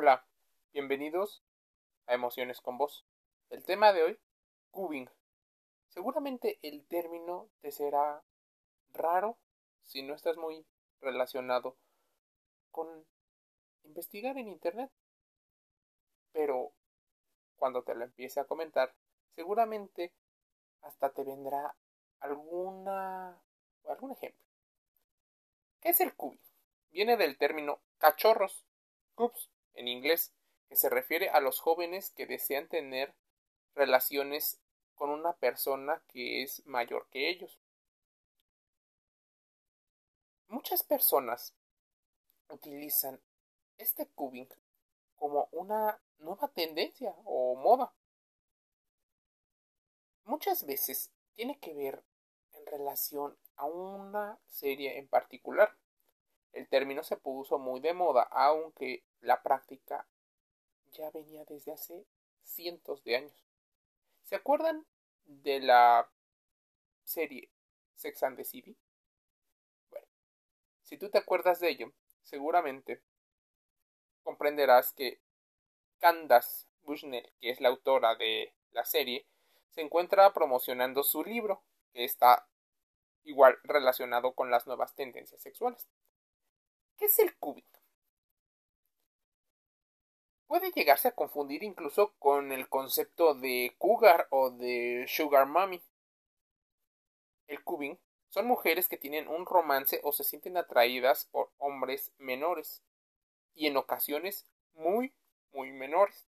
Hola, bienvenidos a Emociones con Vos. El tema de hoy, cubing. Seguramente el término te será raro si no estás muy relacionado con investigar en Internet. Pero cuando te lo empiece a comentar, seguramente hasta te vendrá alguna algún ejemplo. ¿Qué es el cubing? Viene del término cachorros, cubs en inglés, que se refiere a los jóvenes que desean tener relaciones con una persona que es mayor que ellos. Muchas personas utilizan este cubing como una nueva tendencia o moda. Muchas veces tiene que ver en relación a una serie en particular. El término se puso muy de moda, aunque la práctica ya venía desde hace cientos de años. ¿Se acuerdan de la serie Sex and the City? Bueno, si tú te acuerdas de ello, seguramente comprenderás que Candace Bushnell, que es la autora de la serie, se encuentra promocionando su libro, que está igual relacionado con las nuevas tendencias sexuales. ¿Qué es el cubing? Puede llegarse a confundir incluso con el concepto de cougar o de sugar mommy. El cubing son mujeres que tienen un romance o se sienten atraídas por hombres menores y en ocasiones muy, muy menores.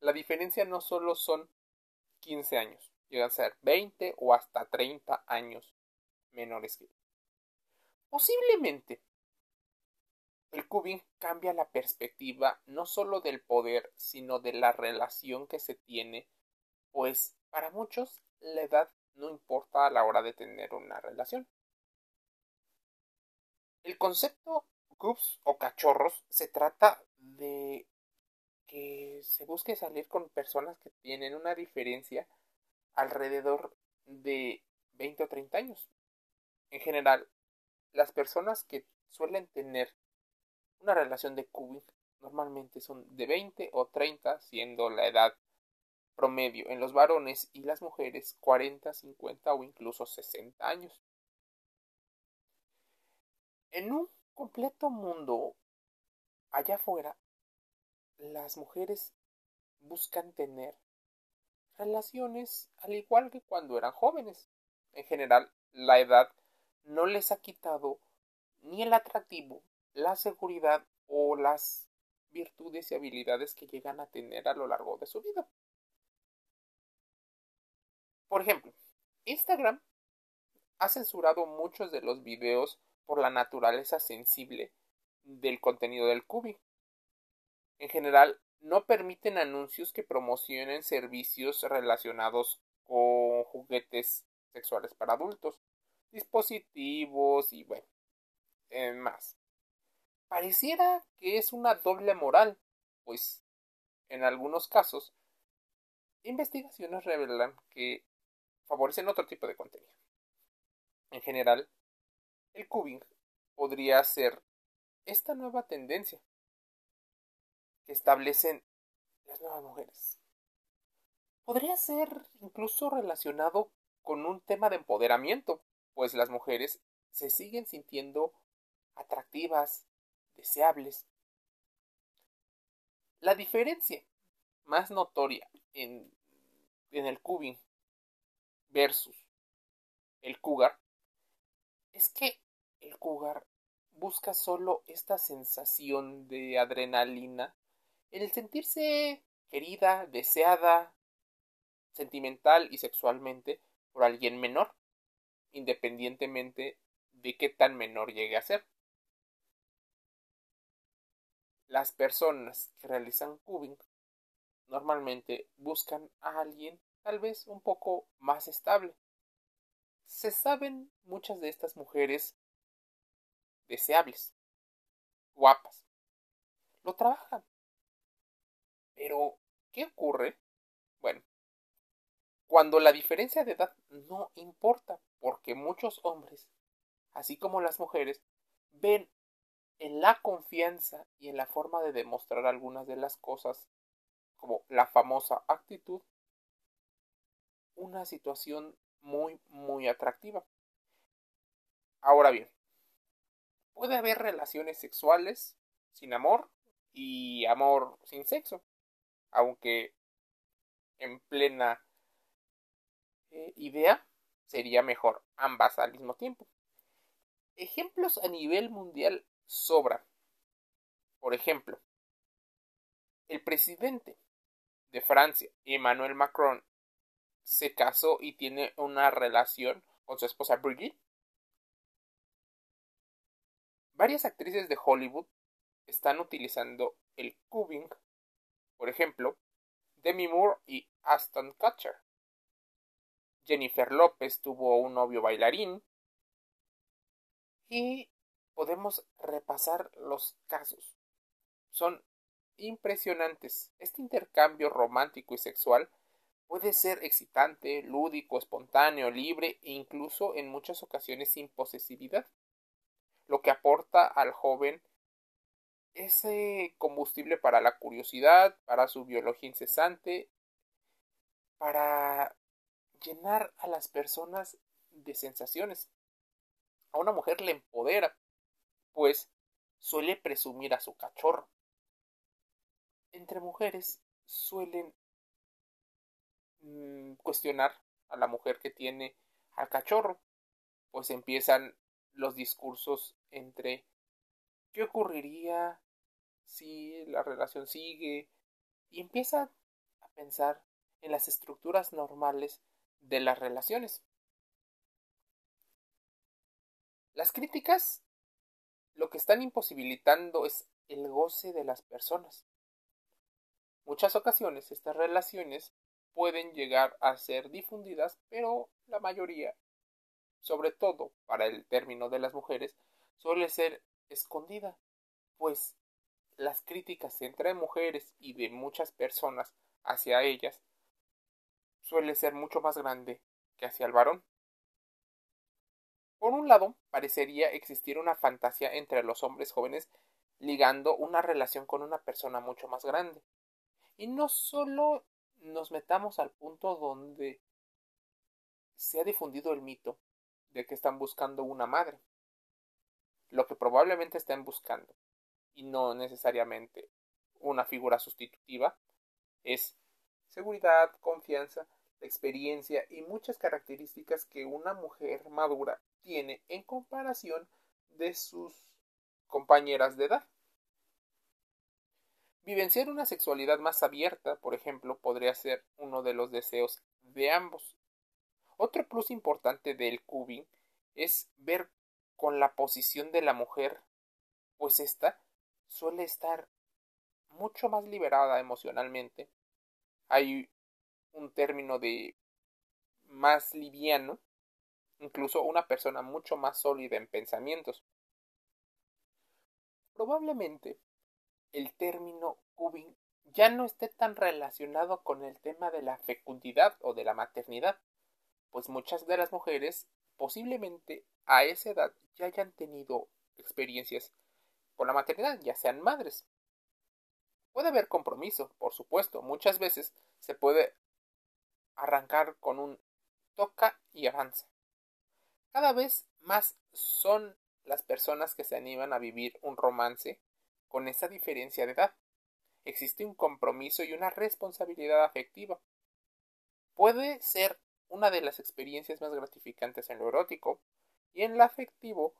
La diferencia no solo son 15 años, llegan a ser 20 o hasta 30 años menores que Posiblemente el cubing cambia la perspectiva no solo del poder, sino de la relación que se tiene, pues para muchos la edad no importa a la hora de tener una relación. El concepto cubs o cachorros se trata de que se busque salir con personas que tienen una diferencia alrededor de 20 o 30 años. En general, las personas que suelen tener una relación de cubing normalmente son de 20 o 30, siendo la edad promedio en los varones y las mujeres 40, 50 o incluso 60 años. En un completo mundo allá afuera, las mujeres buscan tener relaciones al igual que cuando eran jóvenes. En general, la edad no les ha quitado ni el atractivo la seguridad o las virtudes y habilidades que llegan a tener a lo largo de su vida. Por ejemplo, Instagram ha censurado muchos de los videos por la naturaleza sensible del contenido del Cubi. En general, no permiten anuncios que promocionen servicios relacionados con juguetes sexuales para adultos, dispositivos y bueno, más. Pareciera que es una doble moral, pues en algunos casos investigaciones revelan que favorecen otro tipo de contenido. En general, el cubing podría ser esta nueva tendencia que establecen las nuevas mujeres. Podría ser incluso relacionado con un tema de empoderamiento, pues las mujeres se siguen sintiendo atractivas, deseables. La diferencia más notoria en, el cubing versus el cougar es que el cougar busca solo esta sensación de adrenalina, el sentirse querida, deseada, sentimental y sexualmente por alguien menor, independientemente de qué tan menor llegue a ser. Las personas que realizan cubing normalmente buscan a alguien tal vez un poco más estable. Se saben muchas de estas mujeres deseables, guapas. Lo trabajan. Pero, ¿qué ocurre? Bueno, cuando la diferencia de edad no importa, porque muchos hombres, así como las mujeres, ven en la confianza y en la forma de demostrar algunas de las cosas, como la famosa actitud, una situación muy, muy atractiva. Ahora bien, puede haber relaciones sexuales sin amor y amor sin sexo, aunque en plena eh, idea sería mejor ambas al mismo tiempo. Ejemplos a nivel mundial sobran. Por ejemplo, el presidente de Francia, Emmanuel Macron, se casó y tiene una relación con su esposa Brigitte. Varias actrices de Hollywood están utilizando el cubing, por ejemplo, Demi Moore y Aston Kutcher. Jennifer López tuvo un novio bailarín. Y podemos repasar los casos. Son impresionantes. Este intercambio romántico y sexual puede ser excitante, lúdico, espontáneo, libre e incluso en muchas ocasiones sin posesividad, lo que aporta al joven ese combustible para la curiosidad, para su biología incesante, para llenar a las personas de sensaciones. A una mujer le empodera, pues suele presumir a su cachorro. Entre mujeres suelen mm, cuestionar a la mujer que tiene al cachorro, pues empiezan los discursos entre ¿qué ocurriría si la relación sigue? y empiezan a pensar en las estructuras normales de las relaciones. Las críticas lo que están imposibilitando es el goce de las personas. Muchas ocasiones estas relaciones pueden llegar a ser difundidas, pero la mayoría, sobre todo para el término de las mujeres, suele ser escondida, pues las críticas entre mujeres y de muchas personas hacia ellas suele ser mucho más grande que hacia el varón. Por un lado, parecería existir una fantasía entre los hombres jóvenes ligando una relación con una persona mucho más grande. Y no solo nos metamos al punto donde se ha difundido el mito de que están buscando una madre. Lo que probablemente estén buscando, y no necesariamente una figura sustitutiva, es seguridad, confianza, experiencia y muchas características que una mujer madura tiene en comparación de sus compañeras de edad. Vivenciar una sexualidad más abierta, por ejemplo, podría ser uno de los deseos de ambos. Otro plus importante del cubing es ver con la posición de la mujer, pues ésta suele estar mucho más liberada emocionalmente. Hay un término de más liviano, incluso una persona mucho más sólida en pensamientos. Probablemente el término cubing ya no esté tan relacionado con el tema de la fecundidad o de la maternidad, pues muchas de las mujeres posiblemente a esa edad ya hayan tenido experiencias con la maternidad, ya sean madres. Puede haber compromiso, por supuesto, muchas veces se puede arrancar con un toca y avanza. Cada vez más son las personas que se animan a vivir un romance con esa diferencia de edad. Existe un compromiso y una responsabilidad afectiva. Puede ser una de las experiencias más gratificantes en lo erótico y en lo afectivo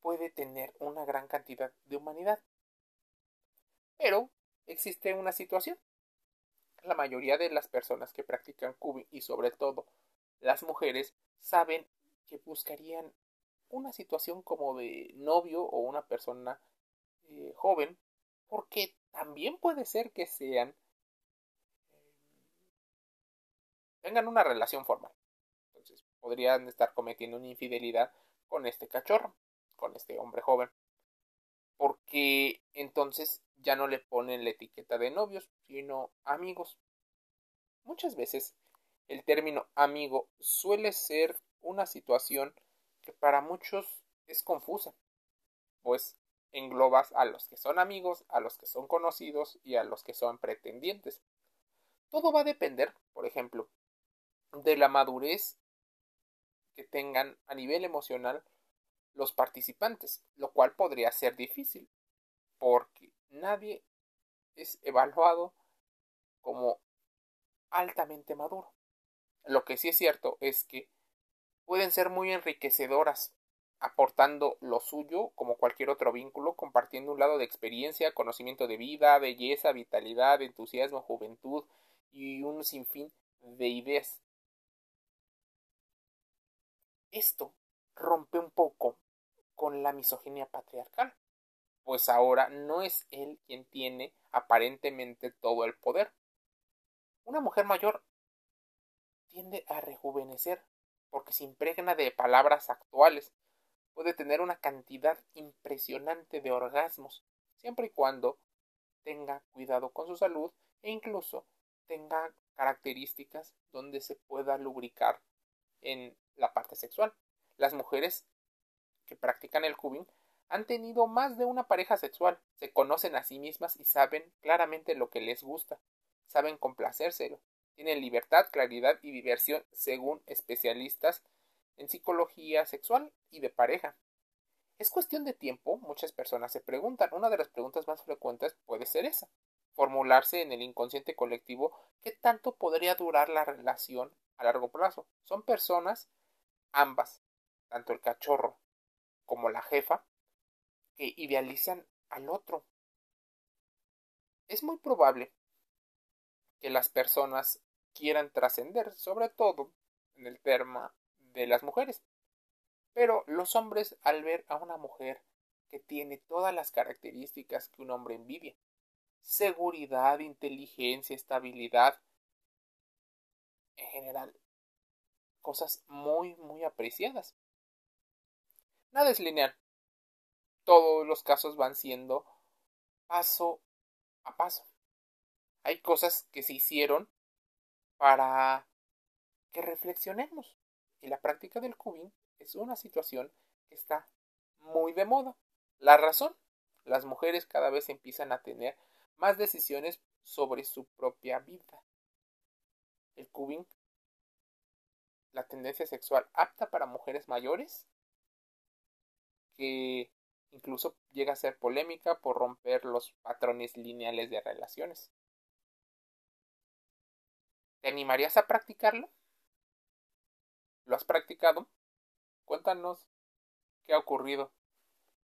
puede tener una gran cantidad de humanidad. Pero existe una situación la mayoría de las personas que practican cubing y sobre todo las mujeres saben que buscarían una situación como de novio o una persona eh, joven porque también puede ser que sean eh, tengan una relación formal. Entonces podrían estar cometiendo una infidelidad con este cachorro con este hombre joven porque entonces ya no le ponen la etiqueta de novios, sino amigos. Muchas veces el término amigo suele ser una situación que para muchos es confusa, pues englobas a los que son amigos, a los que son conocidos y a los que son pretendientes. Todo va a depender, por ejemplo, de la madurez que tengan a nivel emocional los participantes, lo cual podría ser difícil, porque nadie es evaluado como altamente maduro. Lo que sí es cierto es que pueden ser muy enriquecedoras, aportando lo suyo como cualquier otro vínculo, compartiendo un lado de experiencia, conocimiento de vida, belleza, vitalidad, entusiasmo, juventud y un sinfín de ideas. Esto rompe un poco con la misoginia patriarcal, pues ahora no es él quien tiene aparentemente todo el poder. Una mujer mayor tiende a rejuvenecer porque se impregna de palabras actuales. Puede tener una cantidad impresionante de orgasmos, siempre y cuando tenga cuidado con su salud e incluso tenga características donde se pueda lubricar en la parte sexual. Las mujeres que practican el cubing han tenido más de una pareja sexual, se conocen a sí mismas y saben claramente lo que les gusta, saben complacérselo, tienen libertad, claridad y diversión según especialistas en psicología sexual y de pareja. Es cuestión de tiempo, muchas personas se preguntan. Una de las preguntas más frecuentes puede ser esa, formularse en el inconsciente colectivo qué tanto podría durar la relación a largo plazo. Son personas, ambas, tanto el cachorro como la jefa, que idealizan al otro. Es muy probable que las personas quieran trascender, sobre todo en el tema de las mujeres. Pero los hombres al ver a una mujer que tiene todas las características que un hombre envidia, seguridad, inteligencia, estabilidad, en general, cosas muy, muy apreciadas. Nada es lineal. Todos los casos van siendo paso a paso. Hay cosas que se hicieron para que reflexionemos. Y la práctica del cubing es una situación que está muy de moda. La razón, las mujeres cada vez empiezan a tener más decisiones sobre su propia vida. El cubing, la tendencia sexual apta para mujeres mayores, que incluso llega a ser polémica por romper los patrones lineales de relaciones. ¿Te animarías a practicarlo? ¿Lo has practicado? Cuéntanos qué ha ocurrido.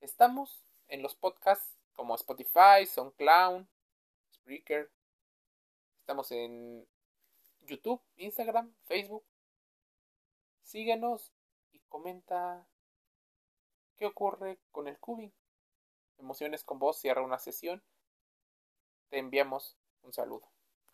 Estamos en los podcasts como Spotify, SoundCloud, Spreaker. Estamos en YouTube, Instagram, Facebook. Síguenos y comenta qué ocurre con el cubing. Emociones con vos cierra una sesión. Te enviamos un saludo.